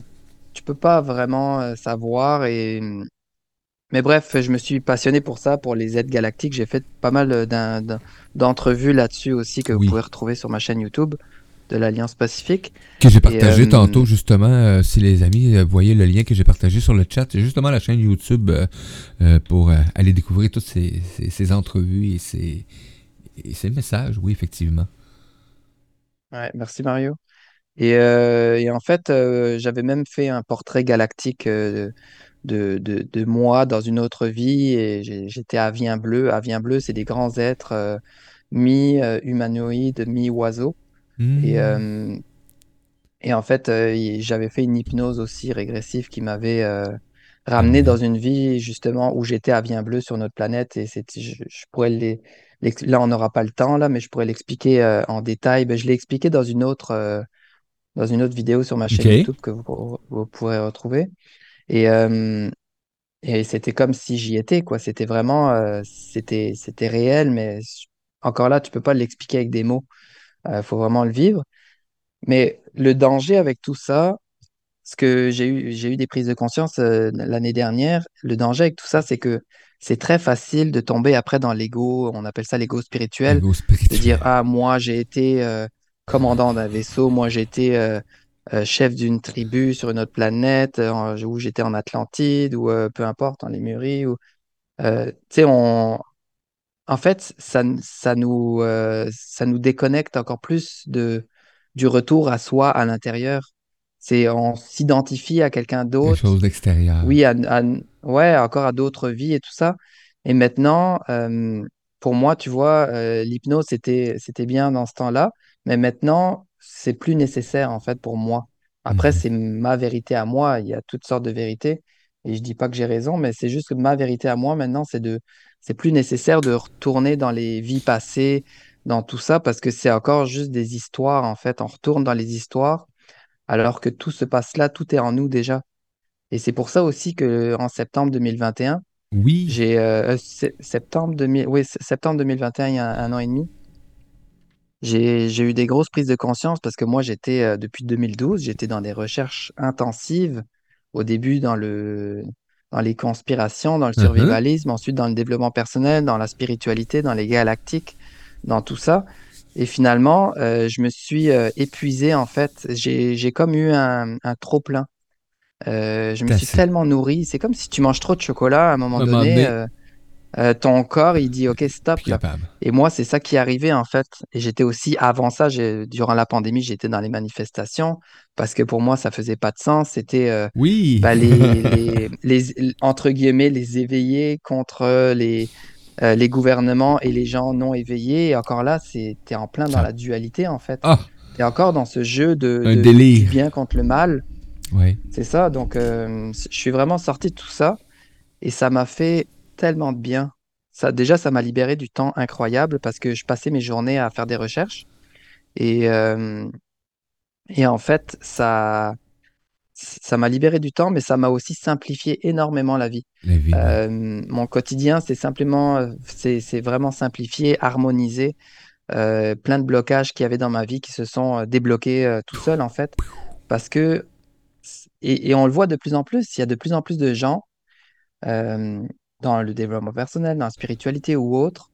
tu peux pas vraiment euh, savoir. Et... Mais bref, je me suis passionné pour ça, pour les aides galactiques. J'ai fait pas mal euh, d'entrevues là-dessus aussi que vous pouvez retrouver sur ma chaîne YouTube de l'Alliance Pacifique. Que j'ai partagé euh, tantôt, justement, euh, si les amis euh, voyaient le lien que j'ai partagé sur le chat, c'est justement la chaîne YouTube pour aller découvrir toutes ces, ces- ces entrevues et ces, et ces messages, oui, effectivement. ouais, merci Mario. Et, euh, et en fait, euh, j'avais même fait un portrait galactique euh, de, de, de moi dans une autre vie et j'étais avien bleu. Avien bleu, c'est des grands êtres mi-humanoïdes, mi-oiseaux. Et, Hmm, euh, et en fait, euh, j'avais fait une hypnose aussi régressive qui m'avait euh, ramené dans amusant. une vie justement où j'étais avien bleu sur notre planète. Et je, je pourrais les, là, on n'aura pas le temps là, mais je pourrais l'expliquer en détail. Ben, je l'ai expliqué dans une autre. dans une autre vidéo sur ma chaîne YouTube que vous, vous pourrez retrouver. Et, euh, et c'était comme si j'y étais, quoi. C'était vraiment, euh, c'était, c'était réel, mais encore là, tu peux pas l'expliquer avec des mots. Il faut vraiment le vivre. Mais le danger avec tout ça, ce que j'ai eu, j'ai eu des prises de conscience euh, l'année dernière, le danger avec tout ça, c'est que c'est très facile de tomber après dans l'ego, on appelle ça l'ego spirituel, Ego de dire, ah, moi j'ai été euh, commandant d'un vaisseau, moi j'ai été euh, euh, chef d'une tribu sur une autre planète, euh, où j'étais en Atlantide, ou euh, peu importe, en Lémurie, ou, euh, tu sais, on, en fait, ça, nous, euh, ça nous déconnecte encore plus de, du retour à soi à l'intérieur. C'est on s'identifie à quelqu'un Quelque d'autre, chose d'extérieur. oui, à, à- ouais, encore à d'autres vies et tout ça. Et maintenant, euh, pour moi, tu vois, euh, l'hypnose, c'était, c'était bien dans ce temps-là, mais maintenant, c'est plus nécessaire en fait pour moi. Après, Mhm. c'est ma vérité à moi. Il y a toutes sortes de vérités, et je dis pas que j'ai raison, mais c'est juste que ma vérité à moi maintenant, c'est de, c'est plus nécessaire de retourner dans les vies passées, dans tout ça parce que c'est encore juste des histoires, en fait. On retourne dans les histoires alors que tout se passe là, tout est en nous déjà. Et c'est pour ça aussi que en septembre 2021, Oui. j'ai euh, euh, septembre 2000, oui, septembre 2021, il y a un, an et demi, j'ai j'ai eu des grosses prises de conscience parce que moi j'étais euh, depuis 2012, j'étais dans des recherches intensives au début dans le dans les conspirations, dans le Uh-huh. survivalisme, ensuite dans le développement personnel, dans la spiritualité, dans les galactiques, dans tout ça. Et finalement, euh, je me suis euh, épuisé en fait. J'ai j'ai comme eu un, un trop-plein. Euh, je me suis tellement nourri. C'est comme si tu manges trop de chocolat À un moment donné. Euh, ton corps, il dit OK, stop là. Et moi, c'est ça qui est arrivé en fait. Et j'étais aussi avant ça, durant la pandémie, j'étais dans les manifestations parce que pour moi, ça faisait pas de sens. C'était euh, Oui. bah, les, les, les, entre guillemets, les éveillés contre les, euh, les gouvernements et les gens non éveillés. Et encore là, c'est, t'es en plein dans Ça- la dualité en fait. Ah, T'es encore dans ce jeu de, un de- du bien contre le mal. Oui. C'est ça. Donc, je suis vraiment sorti de tout ça. Et ça m'a fait tellement de bien. Ça, déjà, ça m'a libéré du temps incroyable parce que je passais mes journées à faire des recherches. Et, euh, et en fait, ça, ça m'a libéré du temps, mais ça m'a aussi simplifié énormément la vie. La vie, oui. Euh, mon quotidien, c'est simplement, c'est, vraiment simplifié, harmonisé. Euh, plein de blocages qu'il y avait dans ma vie qui se sont débloqués euh, tout seuls, en fait. Parce que, et, et on le voit de plus en plus, il y a de plus en plus de gens dans le développement personnel, dans la spiritualité ou autre,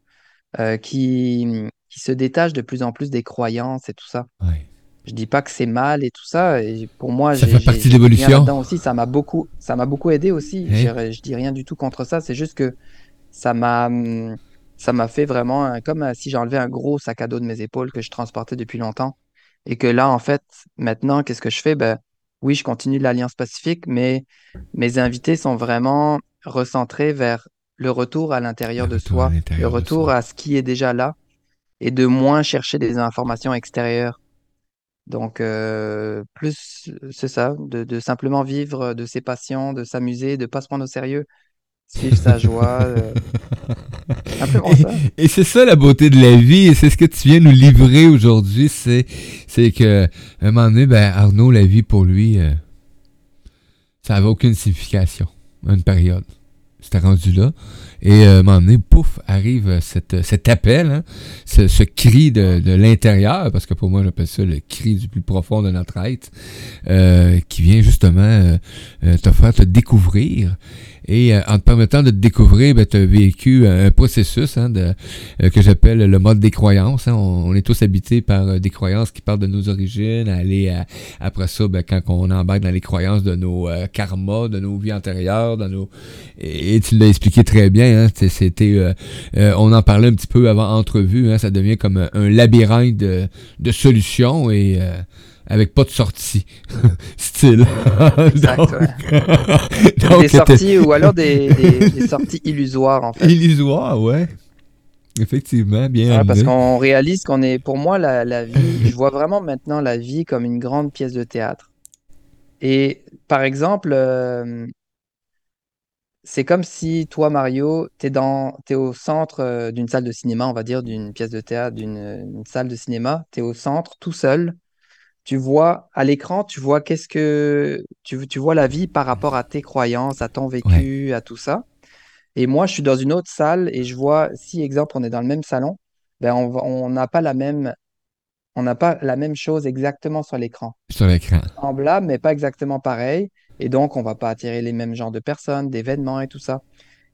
euh, qui, qui se détachent de plus en plus des croyances et tout ça. Ouais. Je dis pas que c'est mal et tout ça. Et pour moi, Ça fait partie de l'évolution. aussi. Ça m'a beaucoup, ça m'a beaucoup aidé aussi. Hein? J'ai- Je dis rien du tout contre ça. C'est juste que ça m'a, ça m'a fait vraiment un- comme euh, si j'enlevais un gros sac à dos de mes épaules que je transportais depuis longtemps. Et que là, en fait, maintenant, qu'est-ce que je fais? Ben, oui, je continue l'Alliance Pacifique, mais mes invités sont vraiment recentrés vers le retour à l'intérieur de soi, le retour à ce qui est déjà là et de moins chercher des informations extérieures. Donc, euh, plus, c'est ça, de, de simplement vivre de ses passions, de s'amuser, de ne pas se prendre au sérieux, suivre sa joie, euh, simplement ça. Et, et c'est ça la beauté de la vie, et c'est ce que tu viens nous livrer aujourd'hui, c'est, c'est que, à un moment donné, ben, Arnaud, la vie pour lui, euh, ça n'avait aucune signification, une période. C'était rendu là. Et euh, à un moment donné, pouf, arrive euh, cette, cet appel, hein, ce, cri de, de l'intérieur, parce que pour moi, j'appelle ça le cri du plus profond de notre être, euh, qui vient justement euh, euh, te faire te découvrir. Et euh, en te permettant de te découvrir, ben, tu as vécu un processus hein, de, euh, que j'appelle le mode des croyances. hein. On, est tous habités par euh, des croyances qui partent de nos origines, aller à- après ça, ben, quand on embarque dans les croyances de nos euh, karmas, de nos vies antérieures, dans nos et, tu l'as expliqué très bien. Hein, c'était, euh, euh, on en parlait un petit peu avant entrevue. Hein, ça devient comme un, labyrinthe de, de solutions et euh, avec pas de sortie. Style. Exact, donc, Ou donc, des sorties, ou alors des, des- des sorties illusoires, en fait. Illusoire, ouais. Effectivement, bien Ouais, parce qu'on réalise qu'on est, pour moi, la, la vie, je vois vraiment maintenant la vie comme une grande pièce de théâtre. Et par exemple, euh, c'est comme si toi, Mario, t'es dans, t'es au centre euh, d'une salle de cinéma, on va dire, d'une pièce de théâtre, d'une une salle de cinéma. T'es au centre, tout seul. Tu vois à l'écran, tu vois qu'est-ce que tu, tu vois la vie par rapport à tes croyances, à ton Ouais, vécu, à tout ça. Et moi, je suis dans une autre salle et je vois, si exemple, on est dans le même salon, ben on n'a pas la même, on n'a pas la même chose exactement sur l'écran. sur l'écran. Semblable, mais pas exactement pareil. Et donc, on va pas attirer les mêmes genres de personnes, d'événements et tout ça.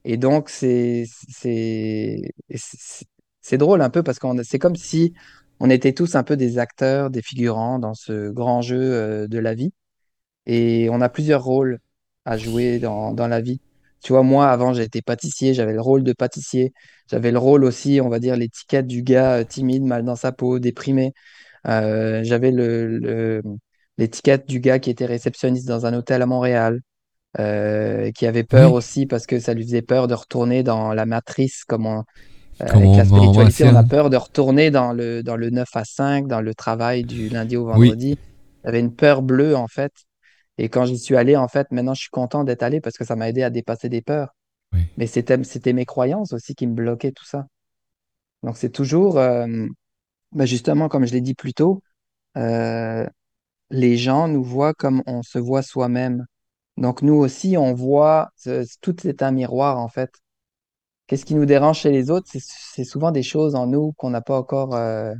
Et donc, c'est, c'est, c'est c'est drôle un peu parce qu'on, c'est comme si on était tous un peu des acteurs, des figurants dans ce grand jeu euh, de la vie. Et on a plusieurs rôles à jouer dans, dans la vie. Tu vois, moi, avant, j'étais pâtissier, j'avais le rôle de pâtissier. J'avais le rôle aussi, on va dire, l'étiquette du gars euh, timide, mal dans sa peau, déprimé. Euh, j'avais le, le- l'étiquette du gars qui était réceptionniste dans un hôtel à Montréal, euh, qui avait peur Oui, aussi parce que ça lui faisait peur de retourner dans la matrice, comme on, euh, avec la spiritualité, on a peur de retourner dans le, dans le 9 à 5, dans le travail du lundi au Oui, vendredi. J'avais une peur bleue, en fait. Et quand j'y suis allé, en fait, maintenant, je suis content d'être allé parce que ça m'a aidé à dépasser des peurs. oui. Mais c'était, c'était mes croyances aussi qui me bloquaient tout ça. Donc, c'est toujours, euh, ben justement, comme je l'ai dit plus tôt, euh, les gens nous voient comme on se voit soi-même. Donc nous aussi, on voit, tout est un miroir en fait. Qu'est-ce qui nous dérange chez les autres? C'est souvent des choses en nous qu'on n'a pas encore, euh,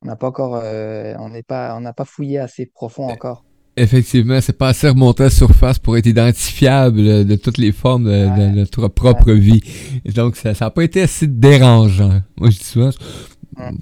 on n'a pas encore, euh, on n'est pas, on n'a pas fouillé assez profond encore. Effectivement, c'est pas assez remonté à la surface pour être identifiable euh, de toutes les formes de, notre propre ouais, vie. Et donc, ça n'a pas été assez dérangeant. Moi, je dis souvent,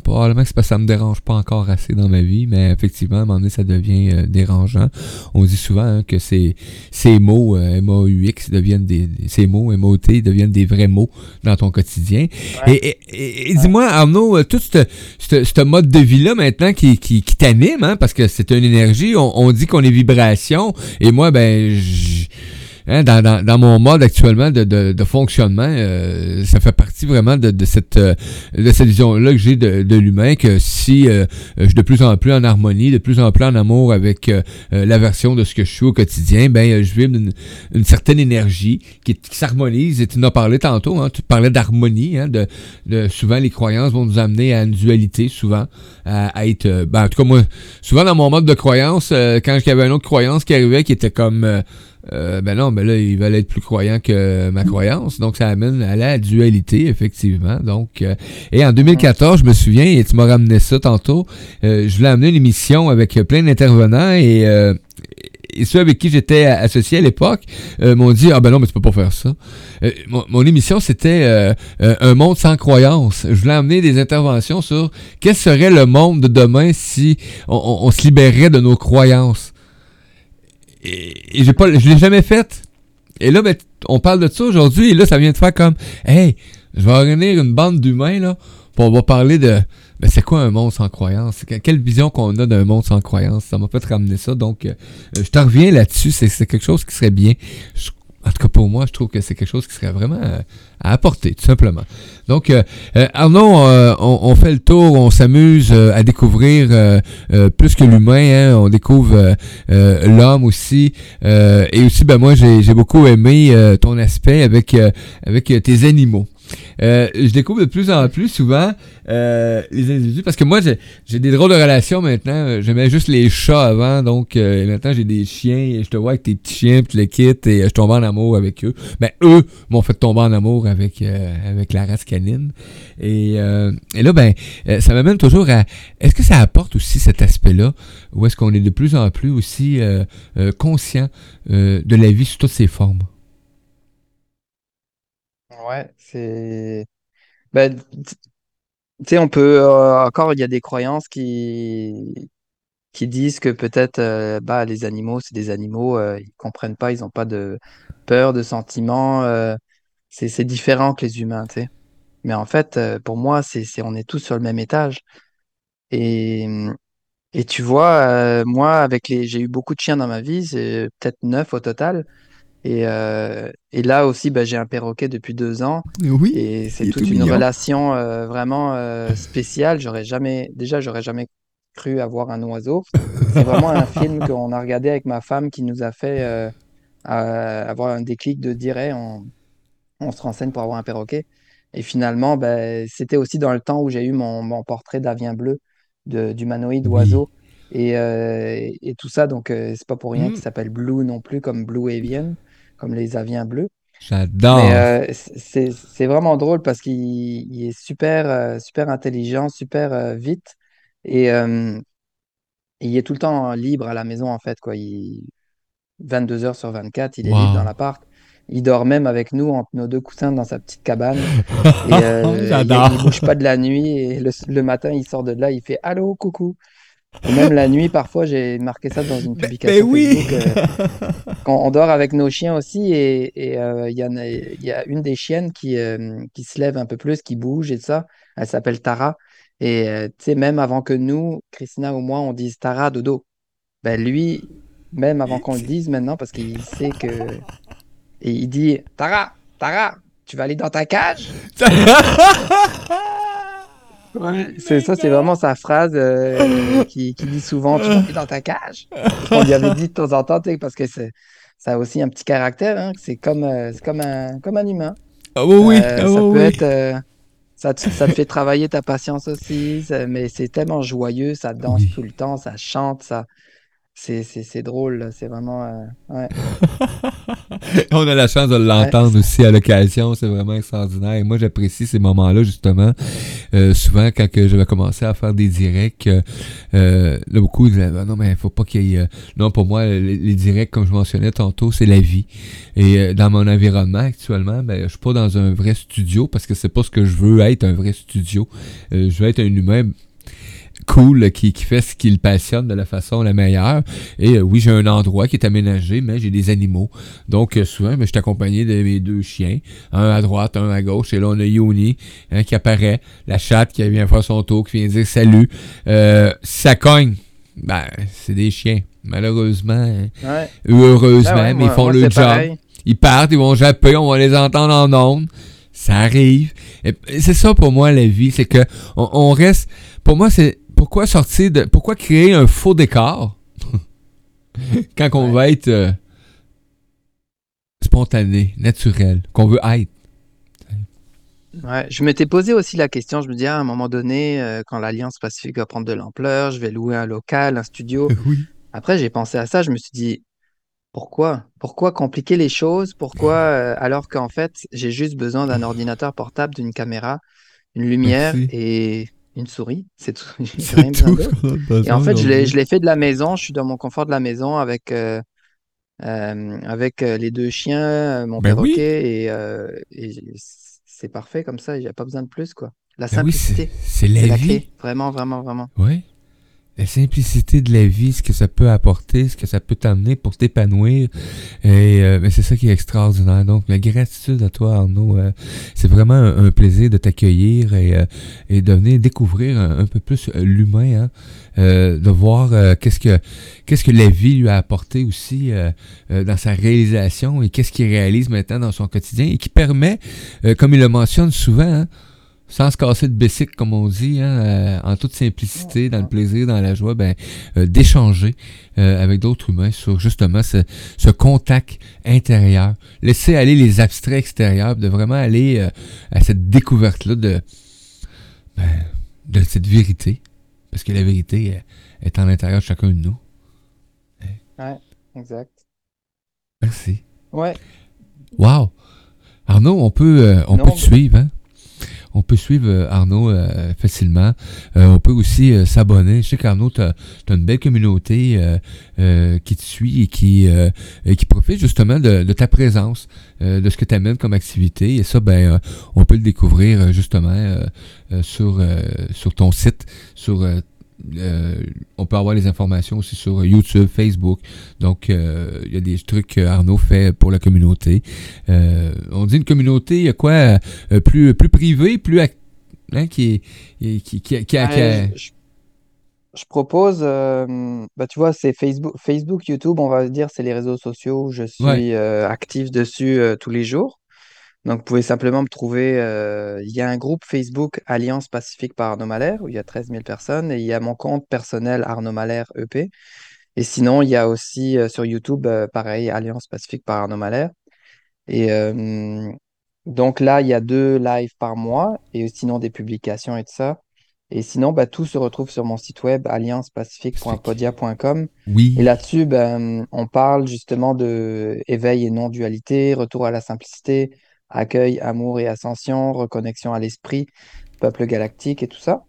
Probablement que c'est parce que ça me dérange pas encore assez dans ma vie, mais effectivement, à un moment donné, ça devient euh, dérangeant. On dit souvent hein, que ces, ces mots euh, M-A-U-X deviennent des, ces mots M-O-T deviennent des vrais mots dans ton quotidien. Et, ouais, et, et- et ouais. dis-moi, Arnaud, euh, tout ce mode de vie-là maintenant qui, qui, qui t'anime, hein, parce que c'est une énergie, on, on dit qu'on est vibration, et moi, ben, je- Hein, dans, dans, dans mon mode actuellement de, de, de fonctionnement, euh, ça fait partie vraiment de, de cette euh, de cette vision-là que j'ai de, de l'humain, que si euh, je suis de plus en plus en harmonie, de plus en plus en amour avec euh, euh, la version de ce que je suis au quotidien, ben euh, je vibre une, une certaine énergie qui, qui s'harmonise. Et tu en as parlé tantôt, hein, tu parlais d'harmonie, hein, de, de souvent les croyances vont nous amener à une dualité, souvent, à, être ben, en tout cas moi, souvent dans mon mode de croyance, quand avait une autre croyance qui arrivait qui était comme euh, ben non, ben là, ils veulent être plus croyants que ma croyance. Donc, ça amène à la dualité, effectivement. Donc, euh, et en 2014, je me souviens, et tu m'as ramené ça tantôt, euh, je voulais amener une émission avec plein d'intervenants et, euh, ceux avec qui j'étais associé à l'époque euh, m'ont dit, ah ben non, mais tu peux pas faire ça. Mon, mon émission, c'était un monde sans croyance. Je voulais amener des interventions sur quel serait le monde de demain si on, on- on se libérait de nos croyances et, et j'ai pas, je l'ai jamais fait. Et là, ben, on parle de ça aujourd'hui, et là, ça vient de faire comme, hey, je vais réunir une bande d'humains, là, puis on va parler de, ben, c'est quoi un monde sans croyance? Que- Quelle vision qu'on a d'un monde sans croyance? Ça m'a fait ramener ça, donc, euh, je te reviens là-dessus, c'est c'est quelque chose qui serait bien. En tout cas, pour moi, je trouve que c'est quelque chose qui serait vraiment euh, à apporter, tout simplement. Donc, euh, euh, Arnaud, euh, on, on fait le tour, on s'amuse euh, à découvrir plus que l'humain, hein, on découvre l'homme aussi. Et aussi, ben moi, j'ai beaucoup aimé ton aspect avec, avec tes animaux. Euh, je découvre de plus en plus souvent euh, les individus parce que moi j'ai des drôles de relations maintenant. Euh, J'aimais juste les chats avant, donc maintenant j'ai des chiens et je te vois avec tes petits chiens, puis tu les quittes et je tombe en amour avec eux. Ben eux m'ont fait tomber en amour avec avec la race canine. Et, et là ben ça m'amène toujours à est-ce que ça apporte aussi cet aspect-là? Ou est-ce qu'on est de plus en plus aussi conscient de la vie sous toutes ses formes? Ouais, c'est. Ben, tu sais, on peut euh, encore, il y a des croyances qui qui disent que peut-être euh, bah les animaux, c'est des animaux, euh, ils comprennent pas, ils ont pas de peur, de sentiments, euh, c'est différent que les humains, tu sais. Mais en fait, pour moi, c'est c'est on est tous sur le même étage. Et et tu vois, moi avec les, j'ai eu beaucoup de chiens dans ma vie, c'est peut-être neuf au total. Et, euh, et là aussi, bah, j'ai un perroquet depuis deux ans Oui, et c'est tout toute une mignon. relation euh, vraiment euh, spéciale. J'aurais jamais, déjà, j'aurais jamais cru avoir un oiseau. C'est vraiment un film qu'on a regardé avec ma femme qui nous a fait avoir un déclic de dire, Hey, on, on se renseigne pour avoir un perroquet. Et finalement, ben, c'était aussi dans le temps où j'ai eu mon, mon portrait d'Avien bleu, de, d'humanoïde oiseau. Et, et, et tout ça, donc c'est pas pour rien qu'il Hmm, s'appelle Blue non plus, comme Blue Avian, comme les aviens bleus. J'adore. euh, c'est vraiment drôle parce qu'il il est super, euh, super intelligent, super euh, vite. Et euh, il est tout le temps libre à la maison, en fait, quoi. Il, 22 heures sur 24, il est libre dans Wow. l'appart. Il dort même avec nous entre nos deux coussins dans sa petite cabane. Et il, J'adore. bouge pas de la nuit. Et le, le matin, il sort de là, il fait Allô, coucou. Et même la nuit, parfois, j'ai marqué ça dans une Mais, mais publication oui. Facebook. euh, quand on dort avec nos chiens aussi, et euh, il y a, il y a une des chiennes qui, euh, qui se lève un peu plus, qui bouge et tout ça. Elle s'appelle Tara. Et euh, tu sais, même avant que nous, Christina ou moi, on dise Tara, dodo, ben lui, même avant qu'on le dise maintenant, parce qu'il sait que. Et il dit Tara, Tara, tu vas aller dans ta cage? Ouais. C'est ça, c'est vraiment sa phrase euh, qui, qui dit souvent Tu vas dans ta cage? Qu'on lui avait dit de temps en temps, parce que ça a aussi un petit caractère, hein, c'est comme, euh, comme un, comme un humain. Ah oui, oui, Euh, ah ça peut oui, être, euh, Ça te, ça te fait travailler ta patience aussi, mais c'est tellement joyeux, ça danse tout le temps, ça chante, ça, c'est, c'est, c'est drôle, là, c'est vraiment, euh, ouais, On a la chance de ouais, l'entendre aussi à l'occasion, c'est vraiment extraordinaire. Et moi, j'apprécie ces moments-là, justement. Euh, souvent, quand que je vais commencer à faire des directs, euh, là, beaucoup disaient, Ah non, mais il faut pas qu'il y ait... euh, Non, pour moi, les, les directs, comme je mentionnais tantôt, c'est la vie. Et dans mon environnement actuellement, ben, je suis pas dans un vrai studio parce que c'est pas ce que je veux être, un vrai studio. Je veux être un humain cool qui, qui fait ce qui le passionne de la façon la meilleure. Et euh, oui, j'ai un endroit qui est aménagé, mais j'ai des animaux. Donc euh, souvent, ben, je suis accompagné de mes deux chiens, un à droite, un à gauche. Et là, on a Yoni hein, qui apparaît, la chatte qui vient faire son tour, qui vient dire salut. Euh, ça cogne, ben, c'est des chiens. Malheureusement, hein, ouais. heureusement, ouais, mais ils font moi, le job. pareil. Ils partent, ils vont japper, on va les entendre en ondes. Ça arrive. C'est ça pour moi la vie, c'est que on, on reste. Pour moi, c'est pourquoi sortir de. Pourquoi créer un faux décor quand on Ouais. va être euh, spontané, naturel, qu'on veut être? Ouais, je m'étais posé aussi la question, je me dis, à un moment donné, euh, quand l'Alliance Pacifique va prendre de l'ampleur, je vais louer un local, un studio. Oui. Après, j'ai pensé à ça, je me suis dit, pourquoi? Pourquoi compliquer les choses? Pourquoi, euh, alors qu'en fait, j'ai juste besoin d'un ordinateur portable, d'une caméra, une lumière Merci. et une souris. C'est tout. Rien tout a Et en fait, je l'ai, fait de la maison, je suis dans mon confort de la maison avec, euh, euh, avec euh, les deux chiens, mon Ben oui. perroquet, et, et c'est parfait comme ça, il n'y a pas besoin de plus, quoi. La Ben oui, c'est simplicité, c'est la la clé, vraiment, vraiment, vraiment. Oui. La simplicité de la vie, ce que ça peut apporter, ce que ça peut t'amener pour t'épanouir. Et euh, c'est ça qui est extraordinaire. Donc, la gratitude à toi, Arnaud. euh, c'est vraiment un, plaisir de t'accueillir et, euh, de venir découvrir un, peu plus euh, l'humain, hein, de voir qu'est-ce que qu'est-ce que la vie lui a apporté aussi dans sa réalisation et qu'est-ce qu'il réalise maintenant dans son quotidien et qui permet, comme il le mentionne souvent, hein, sans se casser de bessic, comme on dit, hein, euh, en toute simplicité, dans le plaisir, dans la joie, ben, euh, d'échanger euh, avec d'autres humains sur justement ce, ce contact intérieur. Laisser aller les abstraits extérieurs, de vraiment aller euh, à cette découverte-là de, ben, de cette vérité. Parce que la vérité euh, est en l'intérieur de chacun de nous. Ouais, exact. Merci. Ouais, Wow! Arnaud, on peut, euh, on non, peut te suivre, hein? On peut suivre euh, Arnaud euh, facilement. Euh, on peut aussi s'abonner. Je sais qu'Arnaud, tu as, une belle communauté qui te suit et qui, profite justement de, ta présence, de ce que tu amènes comme activité. Et ça, ben, on peut le découvrir justement sur, sur ton site, sur euh, on peut avoir les informations aussi sur YouTube, Facebook. Donc, euh, il y a des trucs que Arnaud fait pour la communauté. Euh, on dit une communauté, il y a quoi plus, plus privée, plus hein, qui, qui, qui, qui, Ouais, je, propose, bah, tu vois, c'est Facebook, Facebook, YouTube, on va dire, c'est les réseaux sociaux où je Ouais, suis euh, actif dessus tous les jours. Donc, vous pouvez simplement me trouver. euh, il y a un groupe Facebook Alliance Pacifique par Arnaud Malher où il y a treize mille personnes et il y a mon compte personnel Arnaud Malher EP. Et sinon, il y a aussi euh, sur YouTube, euh, pareil, Alliance Pacifique par Arnaud Malher. Et euh, donc là, il y a deux lives par mois et sinon des publications et tout ça. Et sinon, bah, tout se retrouve sur mon site web alliancepacifique.podia.com. Et Oui, là-dessus, ben, on parle justement de éveil et non-dualité, retour à la simplicité, accueil, amour et ascension, reconnexion à l'esprit, peuple galactique et tout ça.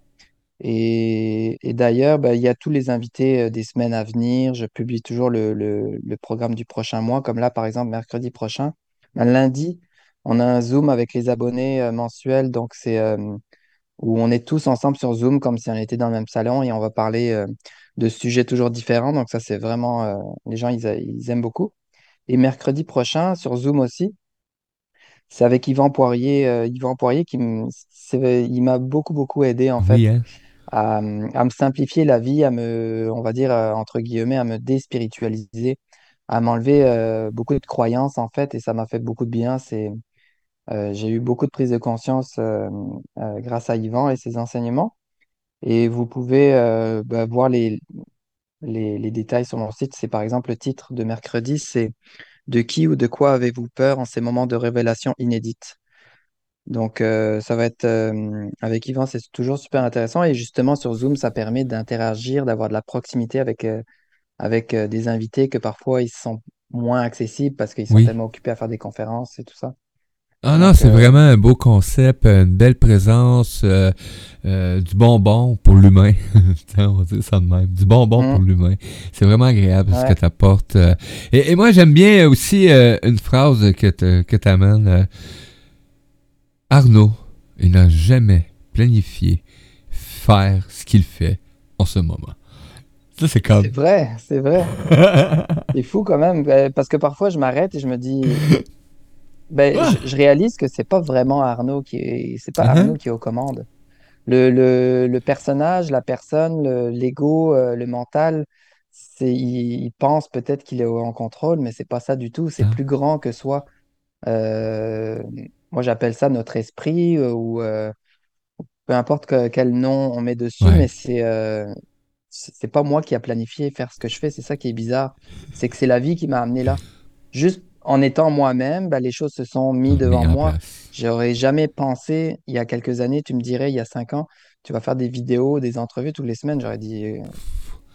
Et, d'ailleurs, ben, il y a tous les invités euh, des semaines à venir. Je publie toujours le, programme du prochain mois, comme là, par exemple, mercredi prochain. Lundi, on a un Zoom avec les abonnés euh, mensuels. Donc, c'est euh, où on est tous ensemble sur Zoom, comme si on était dans le même salon, et on va parler de sujets toujours différents. Donc, ça, c'est vraiment, les gens, ils aiment beaucoup. Et mercredi prochain, sur Zoom aussi, c'est avec Yvan Poirier. euh, Yvan Poirier qui me, c'est- il m'a beaucoup, beaucoup aidé, en fait oui, hein. à, à me simplifier la vie, à me, on va dire, euh, entre guillemets, à me déspiritualiser, à m'enlever euh, beaucoup de croyances, en fait, et ça m'a fait beaucoup de bien. C'est, euh, j'ai eu beaucoup de prise de conscience euh, euh, grâce à Yvan et ses enseignements. Et vous pouvez euh, bah, voir les, les, les détails sur mon site. C'est par exemple le titre de mercredi, c'est De qui ou de quoi avez-vous peur en ces moments de révélation inédite? Donc, euh, ça va être euh, avec Yvan, c'est toujours super intéressant. Et justement, sur Zoom, ça permet d'interagir, d'avoir de la proximité avec, euh, avec euh, des invités que parfois ils sont moins accessibles parce qu'ils sont Oui. tellement occupés à faire des conférences et tout ça. Ah non, c'est euh, vraiment un beau concept, une belle présence, euh, euh, du bonbon pour l'humain. On va dire ça de même. Du bonbon Mm. pour l'humain. C'est vraiment agréable ce que tu apportes. et, et moi, j'aime bien aussi une phrase que tu amènes. Arnaud, il n'a jamais planifié faire ce qu'il fait en ce moment. Ça, c'est comme... c'est vrai, c'est vrai. C'est fou quand même, parce que parfois je m'arrête et je me dis, ben, Ah! je, je réalise que c'est pas vraiment Arnaud qui est, c'est pas Uh-huh. Arnaud qui est aux commandes. Le, le, le personnage, la personne, le- l'ego, euh, le mental, c'est, il, il pense peut-être qu'il est en contrôle, mais c'est pas ça du tout. C'est Ah. plus grand que soi. Euh, moi, j'appelle ça notre esprit euh, ou euh, peu importe que- quel nom on met dessus, Ouais. mais c'est euh, c'est c'est pas moi qui a planifié faire ce que je fais. C'est ça qui est bizarre. C'est que c'est la vie qui m'a amené là. Juste en étant moi-même, ben, les choses se sont mises Mis devant en moi. place. J'aurais jamais pensé, il y a quelques années, tu me dirais, il y a cinq ans, tu vas faire des vidéos, des entrevues toutes les semaines. J'aurais dit, euh,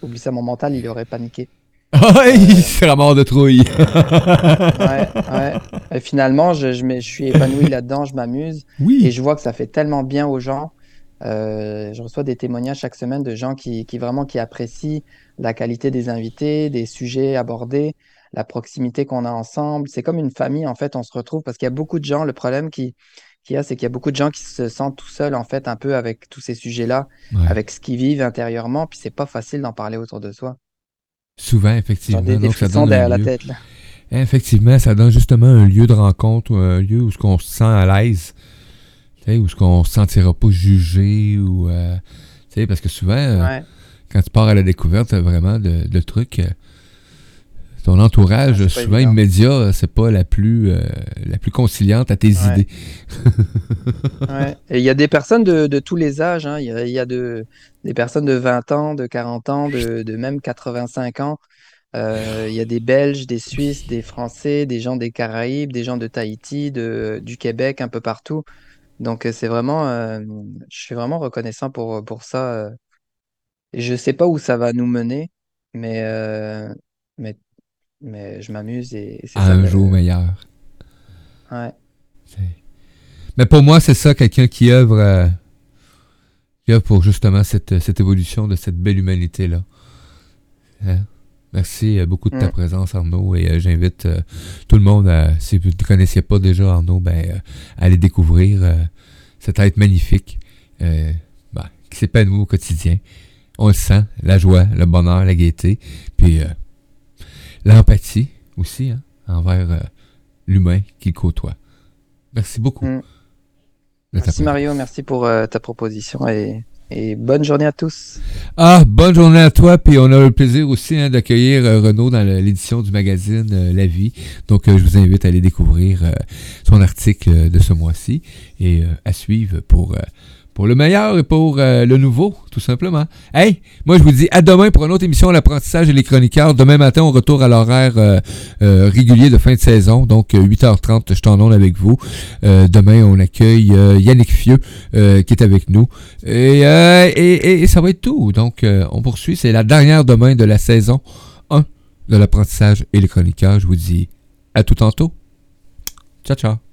oublie ça, mon mental, il aurait paniqué. Ah, il sera mort de trouille. Ouais, ouais. Et finalement, je, je, me- je suis épanoui là-dedans, je m'amuse et oui. je vois que ça fait tellement bien aux gens. Euh, je reçois des témoignages chaque semaine de gens qui, qui vraiment qui apprécient la qualité des invités, des sujets abordés, la proximité qu'on a ensemble. C'est comme une famille, en fait, on se retrouve parce qu'il y a beaucoup de gens, le problème qui, qu'il y a, c'est qu'il y a beaucoup de gens qui se sentent tout seuls, en fait, un peu avec tous ces sujets-là, Ouais. avec ce qu'ils vivent intérieurement, puis c'est pas facile d'en parler autour de soi. Souvent, effectivement. des, des donc, ça donne derrière la tête, là. Effectivement, ça donne justement un lieu de rencontre, un lieu où on se sent à l'aise, où ce qu'on se sentira pas jugé ou, euh, parce que souvent, euh, quand tu pars à la découverte vraiment de, de trucs, euh, ton entourage, pas souvent immédiat, euh, c'est pas la plus, euh, la plus conciliante à tes Ouais. idées. Ouais. Et il y a des personnes de, de tous les âges, hein. Il y a, il y a de, des personnes de 20 ans, de 40 ans, de, de même 85 ans. Euh, il y a des Belges, des Suisses, des Français, des gens des Caraïbes, des gens de Tahiti, de, du Québec, un peu partout. Donc c'est vraiment, euh, je suis vraiment reconnaissant pour, pour ça. je sais pas où ça va nous mener, mais, mais, mais je m'amuse et, et c'est À ça. un jour meilleur. Ouais. C'est- Mais pour moi, c'est ça, quelqu'un qui œuvre, euh, qui œuvre pour justement cette, cette évolution de cette belle humanité-là. Hein? Merci euh, beaucoup de ta Mm. présence, Arnaud, et euh, j'invite euh, tout le monde, à, si vous ne connaissiez pas déjà Arnaud, ben, à aller découvrir cet être magnifique ben, qui s'épanouit au quotidien. On le sent, la joie, le bonheur, la gaieté, puis euh, l'empathie aussi hein, envers euh, l'humain qu'il côtoie. Merci beaucoup. Mm. Merci. Mario, merci pour euh, ta proposition et, et bonne journée à tous. Ah, bonne journée à toi, puis on a le plaisir aussi hein, d'accueillir euh, Renaud dans l'édition du magazine euh, La Vie. Donc, je vous invite à aller découvrir son article de ce mois-ci et à suivre pour, pour le meilleur et pour euh, le nouveau, tout simplement. Hey, moi je vous dis à demain pour une autre émission L'apprentissage et les chroniqueurs. Demain matin, on retourne à l'horaire euh, euh, régulier de fin de saison, donc euh, 8h30, je t'en avec vous. Euh, demain, on accueille euh, Yannick Fieux euh, qui est avec nous. Et, euh, et, et- ça va être tout. Donc, euh, on poursuit. C'est la dernière demain de la saison 1 de l'apprentissage et les chroniqueurs. Je vous dis à tout tantôt. Ciao, ciao.